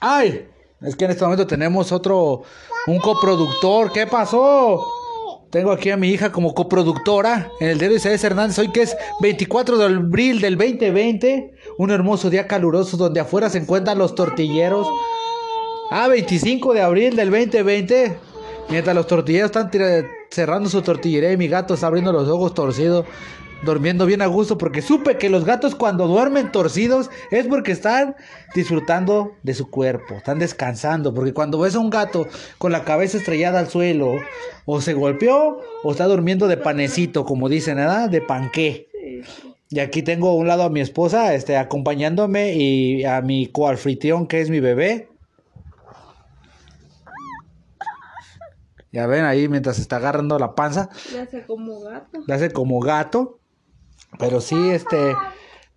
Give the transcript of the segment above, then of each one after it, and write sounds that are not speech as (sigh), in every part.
¡Ay! Es que en este momento tenemos otro, un coproductor. ¿Qué pasó? Tengo aquí a mi hija como coproductora en el diario Isaías Hernández. Hoy que es 24 de abril del 2020. Un hermoso día caluroso donde afuera se encuentran los tortilleros. Ah, 25 de abril del 2020. Mientras los tortilleros están cerrando su tortillería y mi gato está abriendo los ojos torcidos durmiendo bien a gusto porque supe que los gatos cuando duermen torcidos es porque están disfrutando de su cuerpo, están descansando, porque cuando ves a un gato con la cabeza estrellada al suelo o se golpeó o está durmiendo de panecito, como dicen, ¿verdad? De panqué. Y aquí tengo a un lado a mi esposa, este, acompañándome y a mi coalfritión que es mi bebé. Ya ven ahí mientras está agarrando la panza. Le hace como gato. Le hace como gato. Pero sí, este,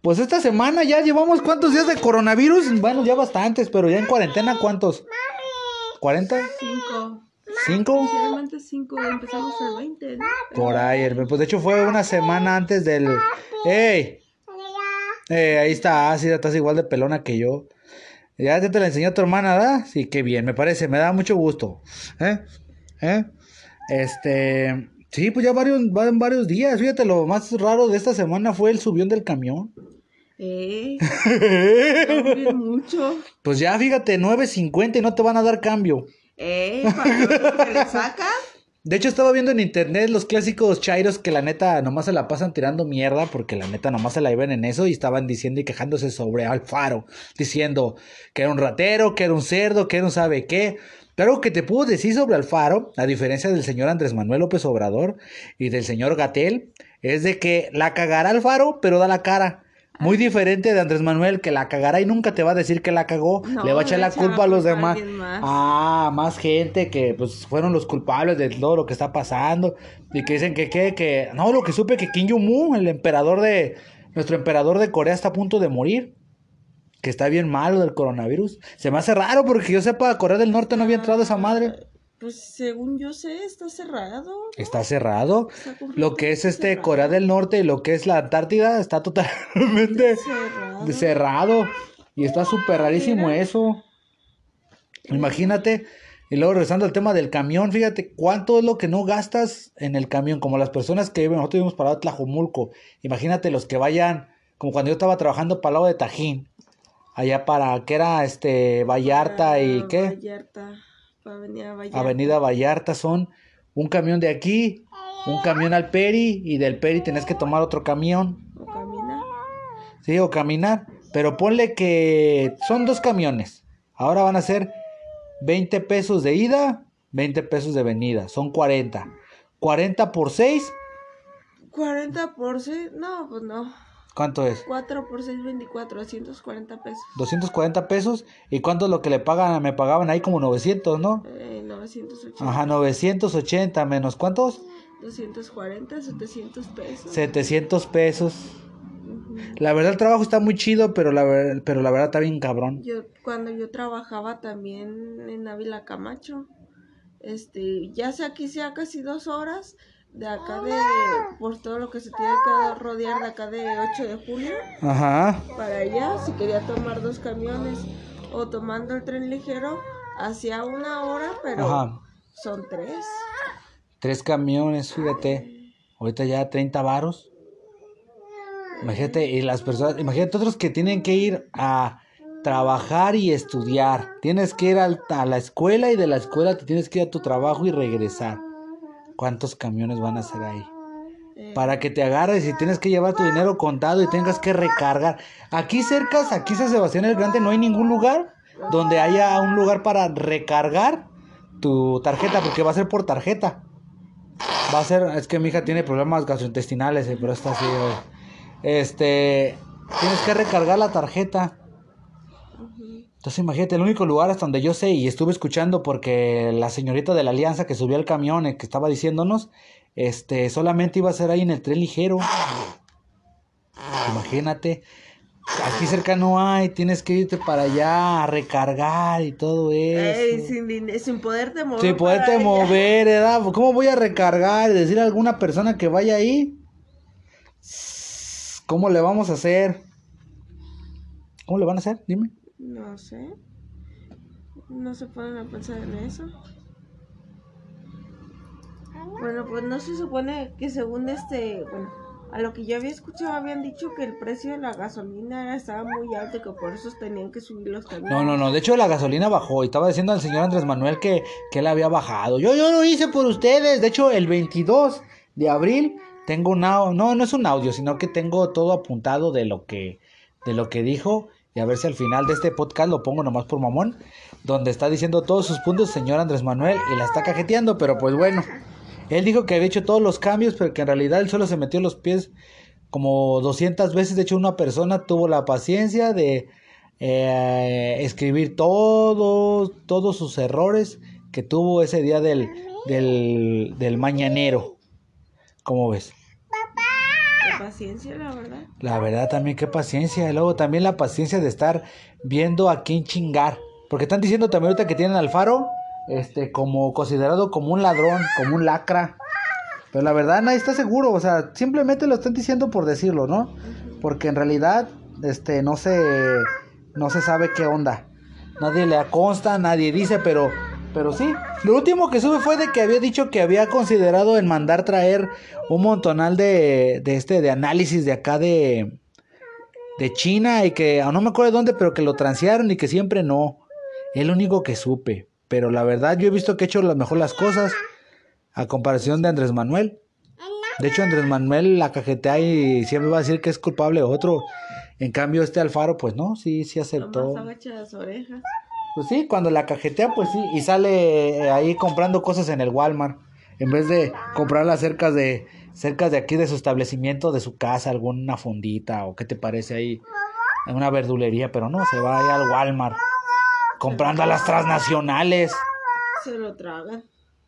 pues esta semana ya llevamos cuántos días de coronavirus. Bueno, ya bastantes, pero ya en cuarentena, ¿cuántos? ¿40? Cinco. ¿Cinco? Cinco, empezamos el 20, ¿no? Por ahí, pues de hecho fue una semana antes del... ¡Ey! Eh, ahí está, ácida, estás igual de pelona que yo. Ya te, te la enseñó tu hermana, ¿verdad? Sí, qué bien, me parece, me da mucho gusto. ¿Eh? ¿Eh? Este... Sí, pues ya varios, van varios días. Fíjate, lo más raro de esta semana fue el subión del camión. Eh, (laughs) mucho. Pues ya, fíjate, 9.50 y no te van a dar cambio. Eh, ¿para le sacan? De hecho, estaba viendo en internet los clásicos chairos que la neta nomás se la pasan tirando mierda porque la neta nomás se la iban en eso y estaban diciendo y quejándose sobre Alfaro, diciendo que era un ratero, que era un cerdo, que era un sabe qué. Pero que te puedo decir sobre Alfaro, a diferencia del señor Andrés Manuel López Obrador y del señor Gatel, es de que la cagará Alfaro, pero da la cara. Muy ah. diferente de Andrés Manuel, que la cagará y nunca te va a decir que la cagó, le va a echar la culpa a los demás. Ah, más gente que pues fueron los culpables de todo lo que está pasando. Y que dicen que, que, que, no, lo que supe que Kim Jong-un, el emperador de, nuestro emperador de Corea está a punto de morir que está bien malo del coronavirus. Se me hace raro porque yo sepa, Corea del Norte no había entrado esa madre. Pues según yo sé, está cerrado. Está cerrado. lo que es este Corea del Norte y lo que es la Antártida está totalmente (laughs) cerrado. cerrado. Y está súper rarísimo eso. Imagínate. Y luego regresando al tema del camión, fíjate cuánto es lo que no gastas en el camión, como las personas que nosotros vivimos para Tlajomulco. Imagínate los que vayan, como cuando yo estaba trabajando para el lado de Tajín allá para, ¿qué era? Este, Vallarta y qué? Vallarta, Avenida Vallarta. Avenida Vallarta son un camión de aquí, un camión al Peri y del Peri tenés que tomar otro camión. O caminar. Sí, o caminar, pero ponle que son dos camiones. Ahora van a ser 20 pesos de ida, 20 pesos de venida, son 40. 40 por 6. 40 por 6, no, pues no. ¿Cuánto es? 4 por 6, 24, 240 pesos. 240 pesos. ¿Y cuánto es lo que le pagan? Me pagaban ahí como 900, ¿no? Eh, 980. Ajá, 980 menos ¿cuántos? 240, 700 pesos. 700 pesos. La verdad el trabajo está muy chido, pero la, pero la verdad está bien cabrón. Yo cuando yo trabajaba también en Ávila Camacho, este, ya sea aquí sea casi dos horas, de acá de, por todo lo que se tiene que rodear de acá de 8 de julio. Ajá. Para allá, si quería tomar dos camiones o tomando el tren ligero, hacía una hora, pero son tres. Tres camiones, fíjate. Ahorita ya 30 varos. Imagínate, y las personas, imagínate otros que tienen que ir a trabajar y estudiar. Tienes que ir a la escuela y de la escuela te tienes que ir a tu trabajo y regresar cuántos camiones van a ser ahí. Eh. Para que te agarres y tienes que llevar tu dinero contado y tengas que recargar. Aquí cerca, aquí San Sebastián el Grande, no hay ningún lugar donde haya un lugar para recargar tu tarjeta, porque va a ser por tarjeta. Va a ser, es que mi hija tiene problemas gastrointestinales, eh, pero está así. Este, tienes que recargar la tarjeta. Entonces imagínate, el único lugar hasta donde yo sé y estuve escuchando porque la señorita de la alianza que subió al camión eh, que estaba diciéndonos, este, solamente iba a ser ahí en el tren ligero. Imagínate, aquí cerca no hay, tienes que irte para allá a recargar y todo eso. sin, sin poderte mover. Sin poderte mover, ¿verdad? ¿Cómo voy a recargar y decir a alguna persona que vaya ahí? ¿Cómo le vamos a hacer? ¿Cómo le van a hacer? Dime. No sé. No se ponen a pensar en eso. Bueno, pues no se supone que según este, bueno, a lo que yo había escuchado habían dicho que el precio de la gasolina estaba muy alto y que por eso tenían que subir los camiones. No, no, no. De hecho, la gasolina bajó. Y estaba diciendo al señor Andrés Manuel que, que él había bajado. Yo, yo lo hice por ustedes. De hecho, el 22 de abril tengo un audio. No, no es un audio, sino que tengo todo apuntado de lo que, de lo que dijo. Y a ver si al final de este podcast lo pongo nomás por mamón. Donde está diciendo todos sus puntos, señor Andrés Manuel. Y la está cajeteando, pero pues bueno. Él dijo que había hecho todos los cambios, pero que en realidad él solo se metió los pies como 200 veces. De hecho, una persona tuvo la paciencia de eh, escribir todos, todos sus errores que tuvo ese día del, del, del mañanero. ¿Cómo ves? La verdad también, qué paciencia. Y luego también la paciencia de estar viendo a quién chingar. Porque están diciendo también ahorita que tienen al faro este, como considerado como un ladrón, como un lacra. Pero la verdad nadie está seguro, o sea, simplemente lo están diciendo por decirlo, ¿no? Porque en realidad, este, no se, no se sabe qué onda. Nadie le consta, nadie dice, pero, pero sí. Lo último que sube fue de que había dicho que había considerado en mandar traer un montonal de, de este, de análisis de acá de, de China y que, no me acuerdo de dónde, pero que lo transearon y que siempre no. Es lo único que supe. Pero la verdad yo he visto que he hecho lo mejor las cosas a comparación de Andrés Manuel. De hecho Andrés Manuel la cajetea y siempre va a decir que es culpable otro. En cambio este Alfaro pues no, sí, sí aceptó. las orejas. Pues sí, cuando la cajetea pues sí y sale ahí comprando cosas en el Walmart en vez de comprarlas cerca de cerca de aquí de su establecimiento, de su casa, alguna fundita o qué te parece ahí en una verdulería, pero no, se va ahí al Walmart comprando a las transnacionales. Se lo tragan.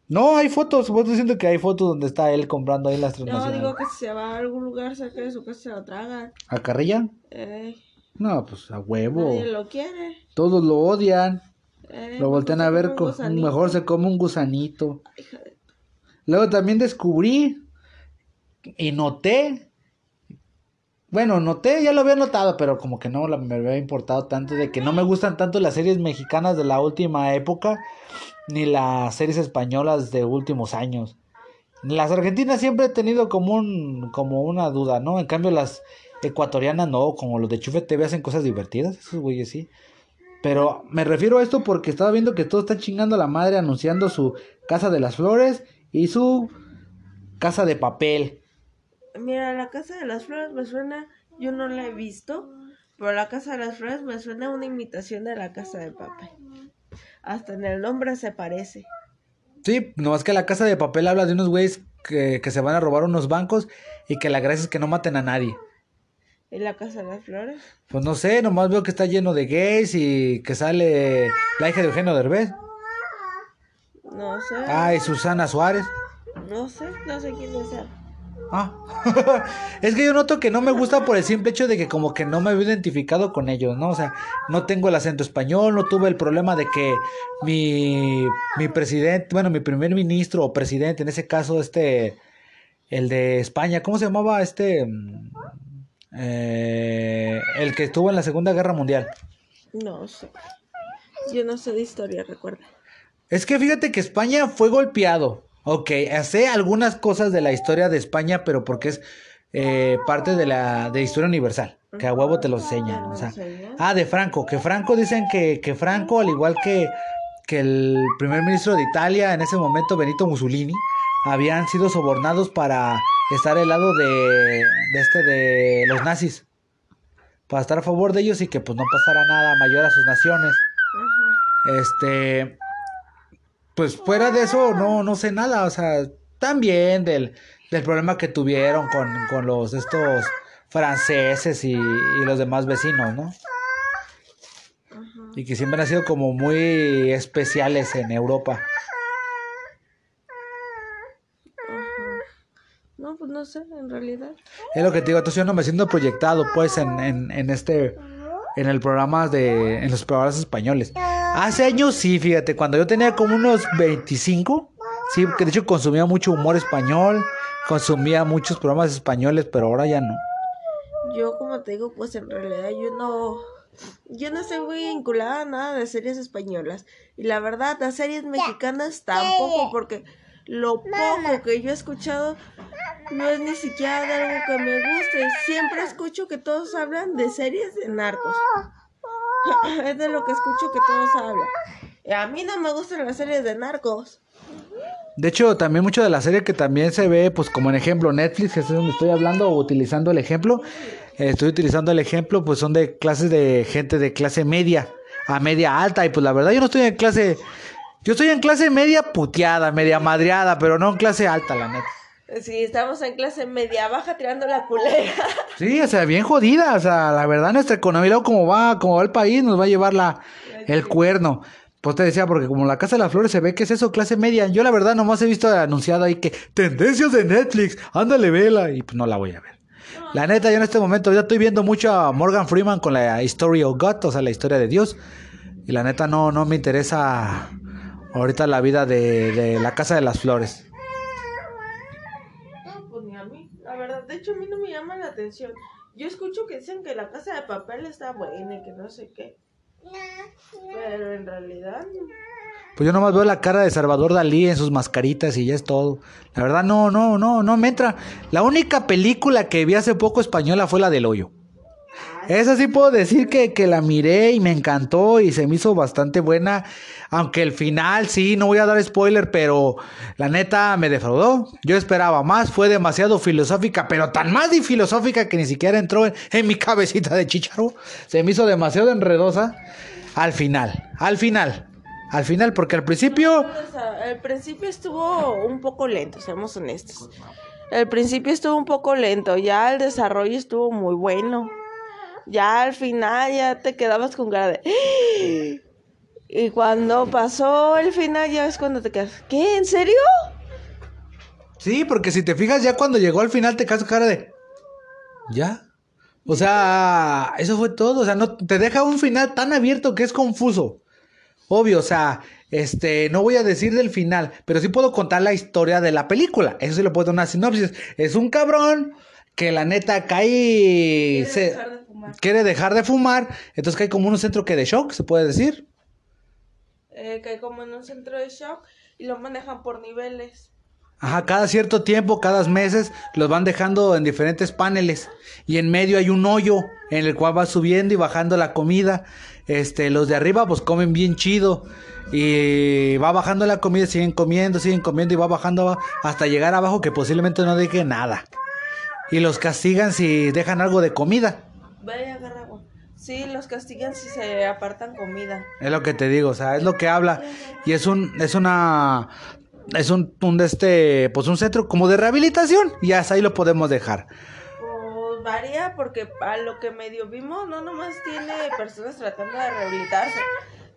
No, hay fotos, vos diciendo que hay fotos donde está él comprando ahí las No, transnacionales. digo que si se va a algún lugar cerca de su casa se lo tragan. ¿A Carrilla? Eh, No, pues a huevo. nadie lo quiere. Todos lo odian. Eh, Lo voltean a ver, con, mejor se come un gusanito. De- Luego también descubrí y noté, bueno, noté, ya lo había notado, pero como que no me había importado tanto de que no me gustan tanto las series mexicanas de la última época, ni las series españolas de últimos años. Las argentinas siempre he tenido como un, como una duda, ¿no? En cambio las ecuatorianas no, como los de Chufe TV hacen cosas divertidas, esos güeyes sí. Pero me refiero a esto porque estaba viendo que todos están chingando a la madre anunciando su Casa de las Flores y su Casa de Papel. Mira, la Casa de las Flores me suena, yo no la he visto, pero la Casa de las Flores me suena a una imitación de la Casa de Papel. Hasta en el nombre se parece. Sí, nomás que la Casa de Papel habla de unos güeyes que, que se van a robar unos bancos y que la gracia es que no maten a nadie. ¿Y la Casa de las Flores? Pues no sé, nomás veo que está lleno de gays y que sale la hija de Eugenio Derbez. No sé. Ah, y Susana Suárez. No sé, no sé quién es él. Ah, (laughs) es que yo noto que no me gusta por el simple hecho de que como que no me había identificado con ellos, ¿no? O sea, no tengo el acento español, no tuve el problema de que mi, mi presidente, bueno, mi primer ministro o presidente, en ese caso este, el de España, ¿cómo se llamaba este? Eh, el que estuvo en la Segunda Guerra Mundial. No sé. Yo no sé de historia, recuerda. Es que fíjate que España fue golpeado. Ok, sé algunas cosas de la historia de España, pero porque es eh, parte de la de historia universal. Que a huevo te lo enseñan. O sea, ah, de Franco. Que Franco dicen que, que Franco, al igual que, que el primer ministro de Italia en ese momento, Benito Mussolini, habían sido sobornados para estar al lado de, de este de los nazis. Para estar a favor de ellos y que pues no pasara nada mayor a sus naciones. Este, pues fuera de eso, no, no sé nada, o sea, también del, del problema que tuvieron con, con los estos franceses y, y los demás vecinos, ¿no? Y que siempre han sido como muy especiales en Europa. Ajá. No, sé, en realidad. Es lo que te digo, entonces yo no me siento proyectado, pues, en, en, en este, en el programa de, en los programas españoles. Hace años sí, fíjate, cuando yo tenía como unos 25, sí, que de hecho consumía mucho humor español, consumía muchos programas españoles, pero ahora ya no. Yo, como te digo, pues en realidad yo no. yo no estoy muy vinculada a nada de series españolas. Y la verdad, las series mexicanas tampoco, porque lo poco que yo he escuchado no es ni siquiera de algo que me guste. Siempre escucho que todos hablan de series de narcos. (laughs) es de lo que escucho que todos hablan. Y a mí no me gustan las series de narcos. De hecho, también mucho de la serie que también se ve, pues como en ejemplo Netflix, que es donde estoy hablando, o utilizando el ejemplo, eh, estoy utilizando el ejemplo, pues son de clases de gente de clase media a media alta, y pues la verdad yo no estoy en clase, yo estoy en clase media puteada, media madreada, pero no en clase alta, la neta. Sí, estamos en clase media baja tirando la culera. (laughs) Sí, o sea, bien jodida, o sea, la verdad nuestra economía, luego como va, como va el país, nos va a llevar la, el cuerno. Pues te decía, porque como la Casa de las Flores se ve que es eso, clase media. Yo la verdad nomás he visto anunciado ahí que tendencias de Netflix, ándale, vela. Y pues no la voy a ver. La neta, yo en este momento ya estoy viendo mucho a Morgan Freeman con la Story of God, o sea, la historia de Dios. Y la neta no, no me interesa ahorita la vida de, de la Casa de las Flores. No, pues ni a mí. La verdad, de hecho a mí no me llama la atención. Yo escucho que dicen que la Casa de Papel está buena y que no sé qué. Pero en realidad... Pues yo nomás veo la cara de Salvador Dalí en sus mascaritas y ya es todo. La verdad no, no, no, no me entra. La única película que vi hace poco española fue la del hoyo. Esa sí puedo decir que, que, la miré y me encantó y se me hizo bastante buena. Aunque el final, sí, no voy a dar spoiler, pero la neta me defraudó. Yo esperaba más, fue demasiado filosófica, pero tan más y filosófica que ni siquiera entró en, mi (laughs) cabecita de chicharo. Se me hizo demasiado enredosa al final, al final. Al final, porque al principio... Al principio estuvo un poco lento, seamos honestos. El principio estuvo un poco lento, ya el desarrollo estuvo muy bueno. Ya al final ya te quedabas con cara de... Y cuando pasó el final ya es cuando te quedas... ¿Qué? ¿En serio? Sí, porque si te fijas ya cuando llegó al final te quedas con cara de... ¿Ya? O sea, eso fue todo. O sea, no te deja un final tan abierto que es confuso. Obvio, o sea, este, no voy a decir del final, pero sí puedo contar la historia de la película. Eso sí lo puedo dar una sinopsis. Es un cabrón que la neta cae. Se, dejar de fumar. Quiere dejar de fumar. Entonces cae como en un centro que de shock, se puede decir. Eh, cae como en un centro de shock y lo manejan por niveles. Ajá, cada cierto tiempo, cada meses, los van dejando en diferentes paneles. Y en medio hay un hoyo en el cual va subiendo y bajando la comida. Este, los de arriba pues comen bien chido. Y va bajando la comida, siguen comiendo, siguen comiendo y va bajando hasta llegar abajo que posiblemente no deje nada. Y los castigan si dejan algo de comida. Vaya, agarra agua. Sí, los castigan si se apartan comida. Es lo que te digo, o sea, es lo que habla. Y es un, es una, es un, un de este, pues un centro como de rehabilitación. Y hasta ahí lo podemos dejar. Pues varía porque a lo que medio vimos no nomás tiene personas tratando de rehabilitarse.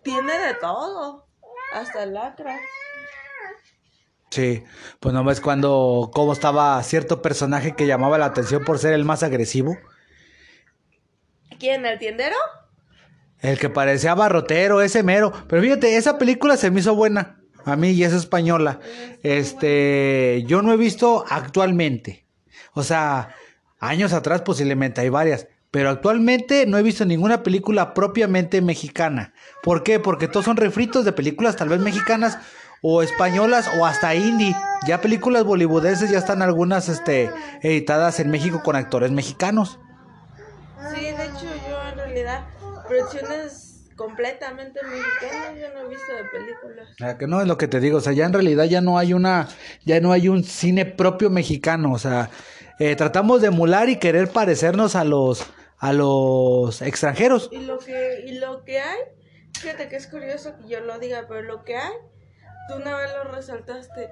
Tiene de todo. Hasta lacra. Sí, pues no ves cuando, cómo estaba cierto personaje que llamaba la atención por ser el más agresivo. ¿Quién? ¿El tiendero? El que parecía barrotero, ese mero. Pero fíjate, esa película se me hizo buena. A mí y es española. Este, yo no he visto actualmente. O sea, años atrás posiblemente hay varias. Pero actualmente no he visto ninguna película propiamente mexicana. ¿Por qué? Porque todos son refritos de películas tal vez mexicanas o españolas o hasta indie. Ya películas bollywoodenses ya están algunas este, editadas en México con actores mexicanos. Sí, de realidad producciones completamente mexicanas yo no he visto de películas. Ah, que no es lo que te digo, o sea, ya en realidad ya no hay una, ya no hay un cine propio mexicano, o sea, eh, tratamos de emular y querer parecernos a los, a los extranjeros. Y lo que, y lo que hay, fíjate que es curioso que yo lo diga, pero lo que hay, tú una vez lo resaltaste,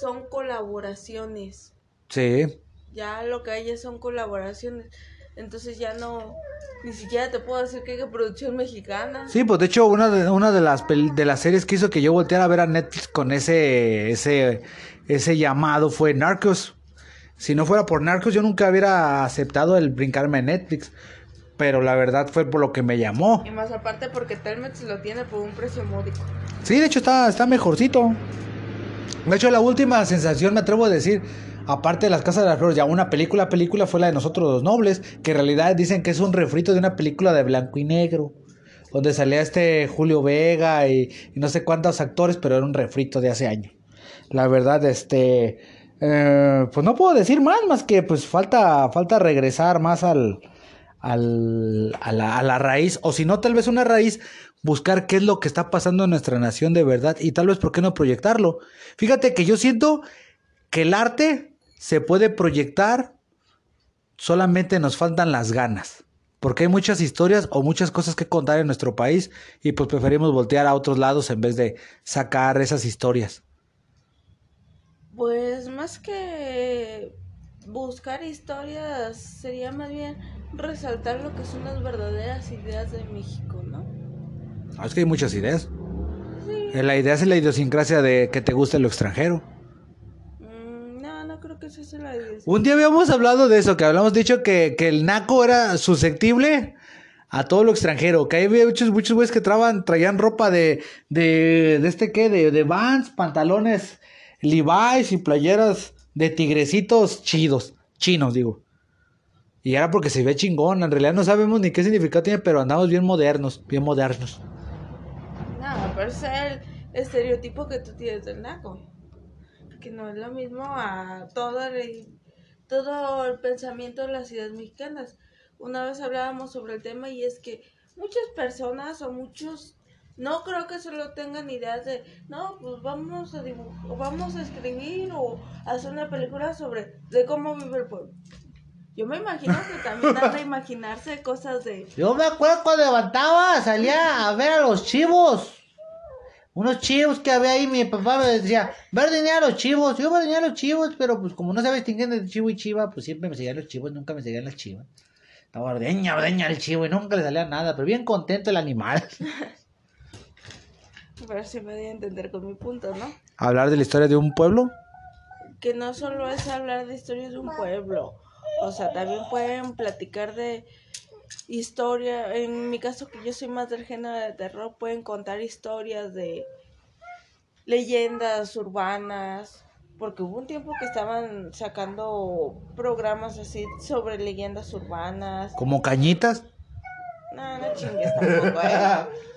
son colaboraciones. Sí, Ya lo que hay son colaboraciones. Entonces ya no, ni siquiera te puedo decir que hay producción mexicana. sí, pues de hecho una de, una de las de las series que hizo que yo volteara a ver a Netflix con ese, ese, ese llamado fue Narcos. Si no fuera por Narcos, yo nunca hubiera aceptado el brincarme a Netflix. Pero la verdad fue por lo que me llamó. Y más aparte porque Telmex lo tiene por un precio módico. Sí, de hecho está, está mejorcito. De hecho, la última sensación, me atrevo a decir, aparte de las Casas de las Flores, ya una película, película fue la de Nosotros los Nobles, que en realidad dicen que es un refrito de una película de blanco y negro, donde salía este Julio Vega y, no sé cuántos actores, pero era un refrito de hace años. La verdad, este, eh, pues no puedo decir más, más que pues falta, falta regresar más al, al, a, la, a la raíz, o si no, tal vez una raíz, buscar qué es lo que está pasando en nuestra nación de verdad y tal vez por qué no proyectarlo. Fíjate que yo siento que el arte se puede proyectar, solamente nos faltan las ganas. Porque hay muchas historias o muchas cosas que contar en nuestro país y pues preferimos voltear a otros lados en vez de sacar esas historias. Pues más que buscar historias sería más bien resaltar lo que son las verdaderas ideas de México, ¿no? Ah, es que hay muchas ideas. Sí. La idea es la idiosincrasia de que te guste lo extranjero. La. Un día habíamos hablado de eso, que habíamos dicho que, que el naco era susceptible a todo lo extranjero. Que había muchos, muchos güeyes que traban, traían ropa de, de, de este qué, de, de Vans, pantalones Levi's y playeras de tigrecitos chidos, chinos digo. Y era porque se ve chingón, en realidad no sabemos ni qué significado tiene, pero andamos bien modernos, bien modernos. No, pero es el estereotipo que tú tienes del naco. Que no es lo mismo a todo el, todo el pensamiento de las ciudades mexicanas. Una vez hablábamos sobre el tema y es que muchas personas o muchos no creo que solo tengan ideas de, no, pues vamos a dibujar, vamos a escribir o hacer una película sobre de cómo vive el pueblo. Yo me imagino que también han de (laughs) imaginarse cosas de... Yo me acuerdo cuando levantaba, salía a ver a los chivos. Unos chivos que había ahí, mi papá me decía, ver a los chivos. Yo a los chivos, pero pues como no se distinguen entre chivo y chiva, pues siempre me seguían los chivos, nunca me seguían las chivas. Estaba ordeña, ordeña el chivo y nunca le salía nada, pero bien contento el animal. (laughs) Pero si me di a entender con mi punto, ¿no? ¿Hablar de la historia de un pueblo? Que no solo es hablar de historias de un pueblo. O sea, también pueden platicar de historia. En mi caso, que yo soy más del género de terror, pueden contar historias de leyendas urbanas. Porque hubo un tiempo que estaban sacando programas así sobre leyendas urbanas. ¿Como cañitas? No, no chingues tampoco, ¿eh? (laughs)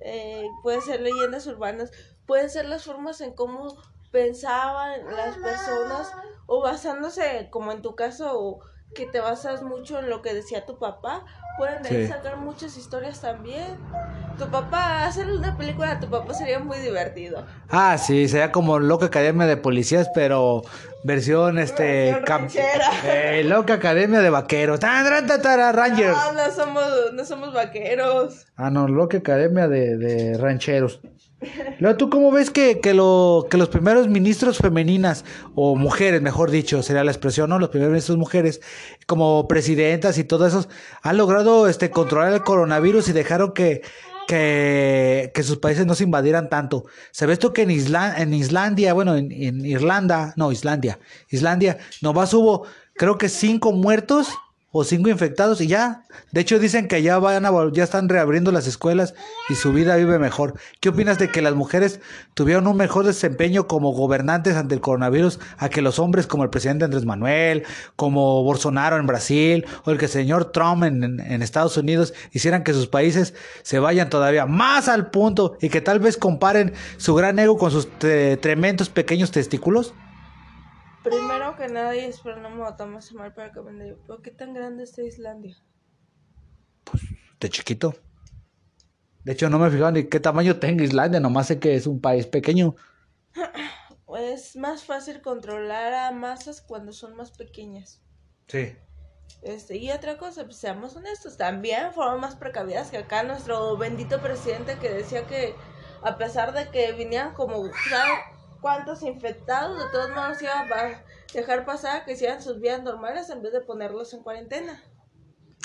eh, pueden ser leyendas urbanas, pueden ser las formas en cómo pensaban las personas o basándose, como en tu caso, que te basas mucho en lo que decía tu papá, pueden de sacar muchas historias también. Tu papá, hacer una película de tu papá sería muy divertido. Ah, sí, sería como Loca Academia de Policías, pero versión este eh, Loca Academia de Vaqueros. Rangers. No, no somos, no somos vaqueros. Ah, no, Loca Academia de, de rancheros. Luego, ¿tú cómo ves que, que, lo, que los primeros ministros femeninas, o mujeres, mejor dicho, sería la expresión, ¿no? Los primeros ministros mujeres, como presidentas y todo eso, han logrado este, controlar el coronavirus y dejaron que, que, que sus países no se invadieran tanto. Se ve esto que en, en Islandia, bueno, en, en Irlanda, no, Islandia, Islandia, nomás hubo, creo que cinco muertos o cinco infectados y ya. De hecho dicen que ya van a ya están reabriendo las escuelas y su vida vive mejor. ¿Qué opinas de que las mujeres tuvieron un mejor desempeño como gobernantes ante el coronavirus a que los hombres como el presidente Andrés Manuel, como Bolsonaro en Brasil o el que el señor Trump en, Estados Unidos hicieran que sus países se vayan todavía más al punto y que tal vez comparen su gran ego con sus tremendos pequeños testículos? Primero que nada, y espero no me tomarse mal para que me ¿por qué tan grande está Islandia? Pues de chiquito. De hecho, no me fijo ni qué tamaño tenga Islandia, nomás sé que es un país pequeño. (clears throat) es más fácil controlar a masas cuando son más pequeñas. Sí. Este, y otra cosa, pues seamos honestos, también fueron más precavidas que acá nuestro bendito presidente que decía que a pesar de que vinieran como cuántos infectados, de todos modos iba a dejar pasar que hicieran sus vidas normales en vez de ponerlos en cuarentena.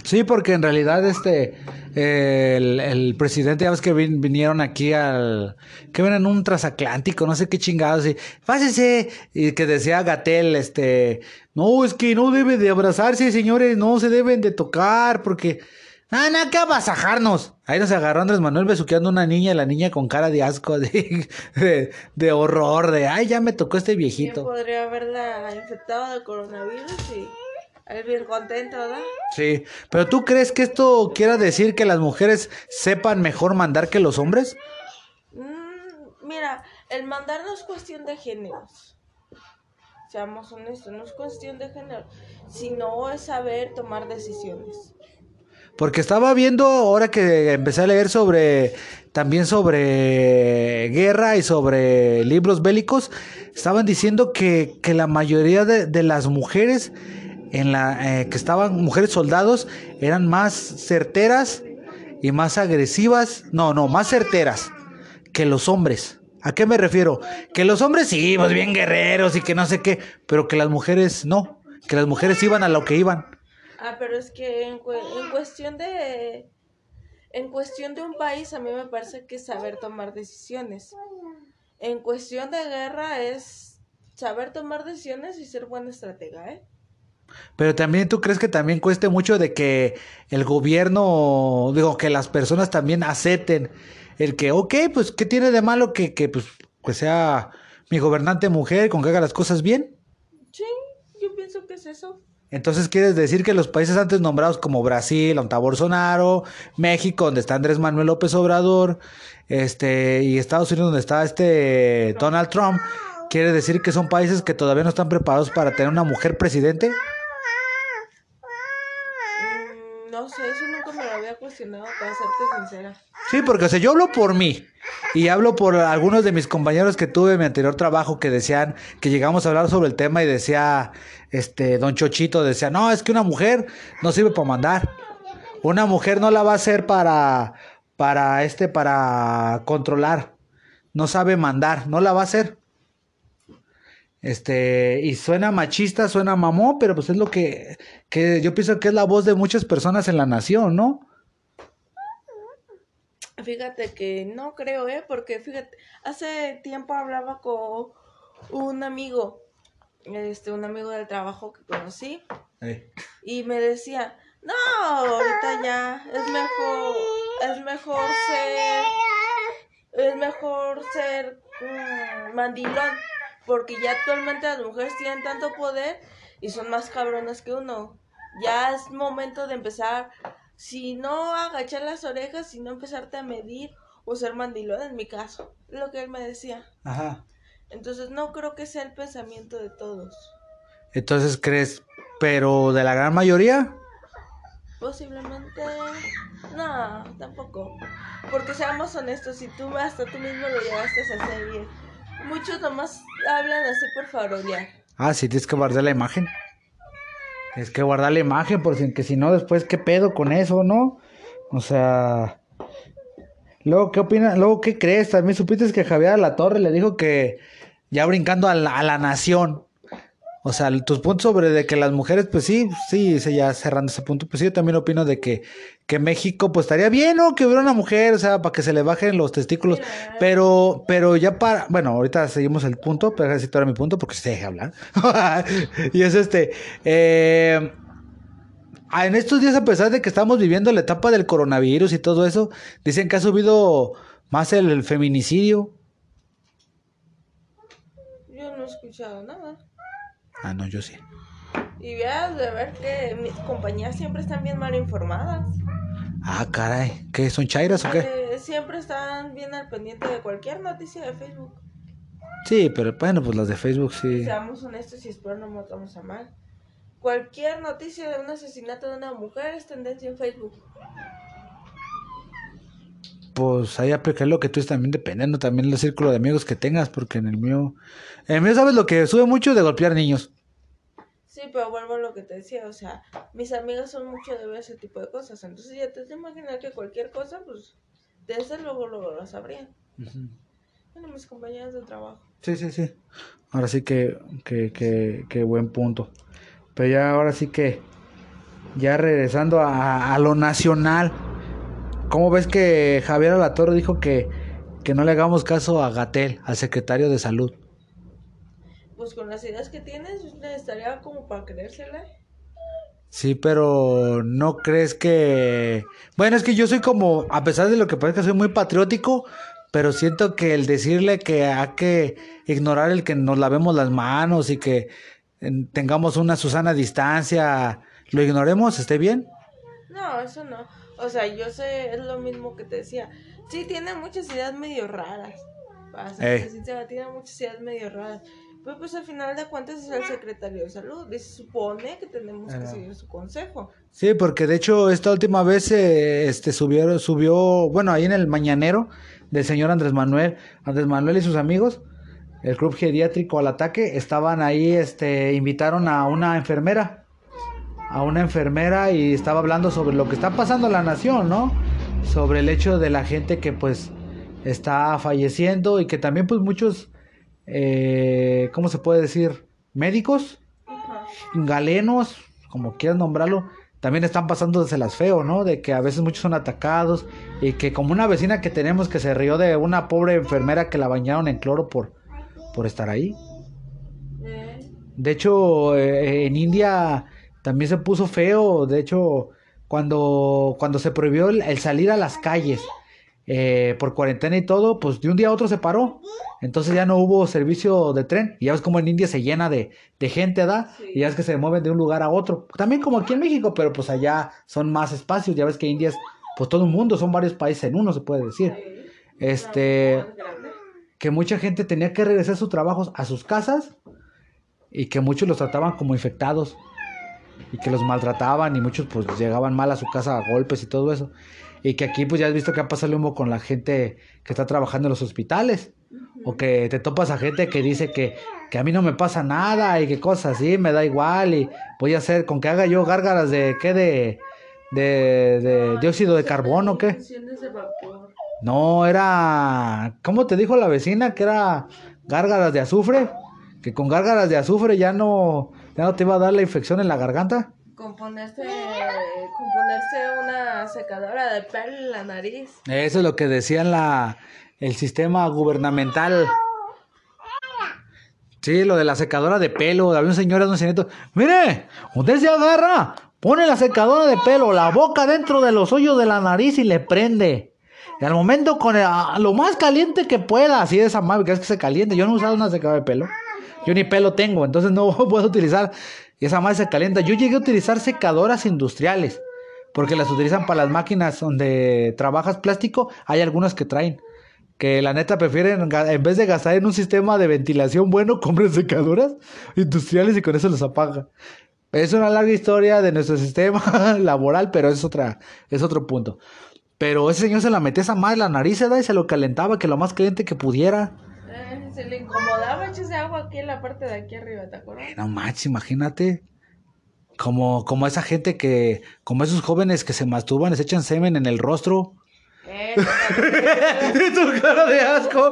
Sí, porque en realidad este el, presidente, ya ves que vinieron aquí al que ven en un transatlántico, no sé qué chingados, y fácese, y que decía Gatel, este, no, es que no deben de abrazarse, señores, no se deben de tocar, porque Ah, no, ¿qué basajarnos? Ahí nos agarró Andrés Manuel besuqueando a una niña y la niña con cara de asco, de, (laughs) de, de horror, de ay, ya me tocó este ¿Quién viejito. podría haberla infectado de coronavirus y él bien contento, ¿verdad? Sí, pero ¿tú crees que esto quiera decir que las mujeres sepan mejor mandar que los hombres? Mm, mira, el mandar no es cuestión de géneros. Seamos honestos, no es cuestión de género, sino es saber tomar decisiones. Porque estaba viendo ahora que empecé a leer sobre también sobre guerra y sobre libros bélicos, estaban diciendo que, que la mayoría de, de las mujeres en la eh, que estaban mujeres soldados eran más certeras y más agresivas, no, no, más certeras que los hombres. ¿A qué me refiero? Que los hombres sí, pues bien guerreros y que no sé qué, pero que las mujeres no, que las mujeres iban a lo que iban. Ah, pero es que en, cue- en cuestión de en cuestión de un país a mí me parece que es saber tomar decisiones. En cuestión de guerra es saber tomar decisiones y ser buena estratega, ¿eh? Pero también tú crees que también cueste mucho de que el gobierno, digo, que las personas también acepten el que, ok, pues, ¿qué tiene de malo que, que pues, que sea mi gobernante mujer, con que haga las cosas bien? Sí, yo pienso que es eso. Entonces quieres decir que los países antes nombrados como Brasil, donde Bolsonaro, México, donde está Andrés Manuel López Obrador, este, y Estados Unidos, donde está este Donald Trump, quiere decir que son países que todavía no están preparados para tener una mujer presidente? Mm, no sé, eso cuestionado, para serte sincera. Sí, porque o sea, yo hablo por mí y hablo por algunos de mis compañeros que tuve en mi anterior trabajo que decían que llegamos a hablar sobre el tema y decía, este, don Chochito decía, no, es que una mujer no sirve para mandar. Una mujer no la va a hacer para, para este, para controlar. No sabe mandar, no la va a hacer. Este, y suena machista, suena mamón, pero pues es lo que, que yo pienso que es la voz de muchas personas en la nación, ¿no? Fíjate que no creo, ¿eh? Porque fíjate, hace tiempo hablaba con un amigo, este, un amigo del trabajo que conocí, y me decía, no, ahorita ya es mejor, es mejor ser, es mejor ser mm, mandilón, porque ya actualmente las mujeres tienen tanto poder y son más cabronas que uno. Ya es momento de empezar, si no agachar las orejas, sino empezarte a medir o ser mandilón en mi caso, es lo que él me decía. Ajá. Entonces no creo que sea el pensamiento de todos. Entonces crees, pero de la gran mayoría, Posiblemente no, tampoco. Porque seamos honestos, si tú hasta tú mismo lo llegaste a hacer bien. Muchos nomás hablan así por farolear. ah, sí, tienes que guardar la imagen. Tienes que guardar la imagen, porque si no, después, ¿qué pedo con eso, no? O sea. Luego, ¿qué opinas? Luego, ¿qué crees? También supiste que Javier La Torre le dijo que ya brincando a la, a la nación. O sea, tus puntos sobre de que las mujeres, pues sí, sí, ya cerrando ese punto, pues sí, yo también opino de que, que México, pues estaría bien, ¿no? Que hubiera una mujer, o sea, para que se le bajen los testículos. Pero, pero ya para, bueno, ahorita seguimos el punto, pero así ahora mi punto porque se deja hablar. (laughs) y es este, eh, en estos días, a pesar de que estamos viviendo la etapa del coronavirus y todo eso, dicen que ha subido más el, el feminicidio. Yo no he escuchado nada. Ah, no, yo sí. Y veas de ver que mis compañías siempre están bien mal informadas. Ah, caray, ¿qué son chairas o qué? Eh, siempre están bien al pendiente de cualquier noticia de Facebook. Sí, pero bueno, pues las de Facebook sí. Seamos honestos y espero no nos vamos a mal. Cualquier noticia de un asesinato de una mujer es tendencia en Facebook. Pues ahí aplicar lo que tú es también dependiendo también del círculo de amigos que tengas, porque en el mío, en el mío sabes lo que sube mucho de golpear niños. Sí, pero vuelvo a lo que te decía, o sea, mis amigas son mucho de ver ese tipo de cosas, entonces ya te imaginar que cualquier cosa, pues, desde luego, luego lo sabrían. Bueno, mis compañeras de trabajo. Sí, sí, sí. Ahora sí que, que, que, que buen punto. Pero ya ahora sí que, ya regresando a, a lo nacional, ¿cómo ves que Javier Alatorre dijo que, que no le hagamos caso a Gatel, al secretario de salud? Pues con las ideas que tienes, estaría como para creérsela. Sí, pero no crees que... Bueno, es que yo soy como, a pesar de lo que parece que soy muy patriótico, pero siento que el decirle que hay que ignorar el que nos lavemos las manos y que tengamos una Susana distancia, lo ignoremos, ¿esté bien? No, eso no. O sea, yo sé, es lo mismo que te decía. Sí, tiene muchas ideas medio raras. tiene muchas ideas medio raras. Pues, pues al final de cuentas es el secretario de salud y se supone que tenemos que seguir su consejo. Sí, porque de hecho esta última vez eh, este subió, subió, bueno, ahí en el mañanero del señor Andrés Manuel, Andrés Manuel y sus amigos, el club geriátrico al ataque, estaban ahí, este, invitaron a una enfermera, a una enfermera y estaba hablando sobre lo que está pasando en la nación, ¿no? Sobre el hecho de la gente que pues está falleciendo y que también pues muchos eh, ¿cómo se puede decir? Médicos, galenos, como quieras nombrarlo, también están las feo, ¿no? De que a veces muchos son atacados y que como una vecina que tenemos que se rió de una pobre enfermera que la bañaron en cloro por, por estar ahí. De hecho, eh, en India también se puso feo. De hecho, cuando, cuando se prohibió el salir a las calles eh, por cuarentena y todo, pues de un día a otro se paró. Entonces ya no hubo servicio de tren. Y ya ves como en India se llena de, gente, ¿da? Y ya es que se mueven de un lugar a otro. También como aquí en México, pero pues allá son más espacios. Ya ves que India es, pues todo el mundo, son varios países en uno, se puede decir. Este, que mucha gente tenía que regresar sus trabajos a sus casas y que muchos los trataban como infectados y que los maltrataban y muchos pues llegaban mal a su casa a golpes y todo eso. Y que aquí pues ya has visto que ha pasado el humo con la gente que está trabajando en los hospitales. O que te topas a gente que dice que, que a mí no me pasa nada y que cosas así, me da igual y voy a hacer con que haga yo gárgaras de qué de, de, de dióxido de carbono qué. No, era... ¿Cómo te dijo la vecina que era gárgaras de azufre? Que con gárgaras de azufre ya no, ya no te iba a dar la infección en la garganta. Componerse, componerse una secadora de pelo en la nariz. Eso es lo que decía la, el sistema gubernamental. Sí, lo de la secadora de pelo. Había un señor, un señorito. Mire, usted se agarra, pone la secadora de pelo, la boca dentro de los hoyos de la nariz y le prende. Y al momento con lo más caliente que pueda, así de esa madre, que es que se caliente. Yo no he usado una secadora de pelo. Yo ni pelo tengo, entonces no (laughs) puedo utilizar y esa madre se calienta. Yo llegué a utilizar secadoras industriales, porque las utilizan para las máquinas donde trabajas plástico. Hay algunas que traen, que la neta prefieren, en vez de gastar en un sistema de ventilación bueno, (laughs) compren secadoras industriales y con eso los apagan. Es una larga historia de nuestro sistema (laughs) laboral, pero es otra, es otro punto. Pero ese señor se la metía esa madre en la nariz y se lo calentaba, que lo más caliente que pudiera se le incomodaba echarse agua aquí en la parte de aquí arriba, ¿te acuerdas? No manches, imagínate. Como, como esa gente que, como esos jóvenes que se masturban, se echan semen en el rostro. Eh, (laughs) tu cara de asco.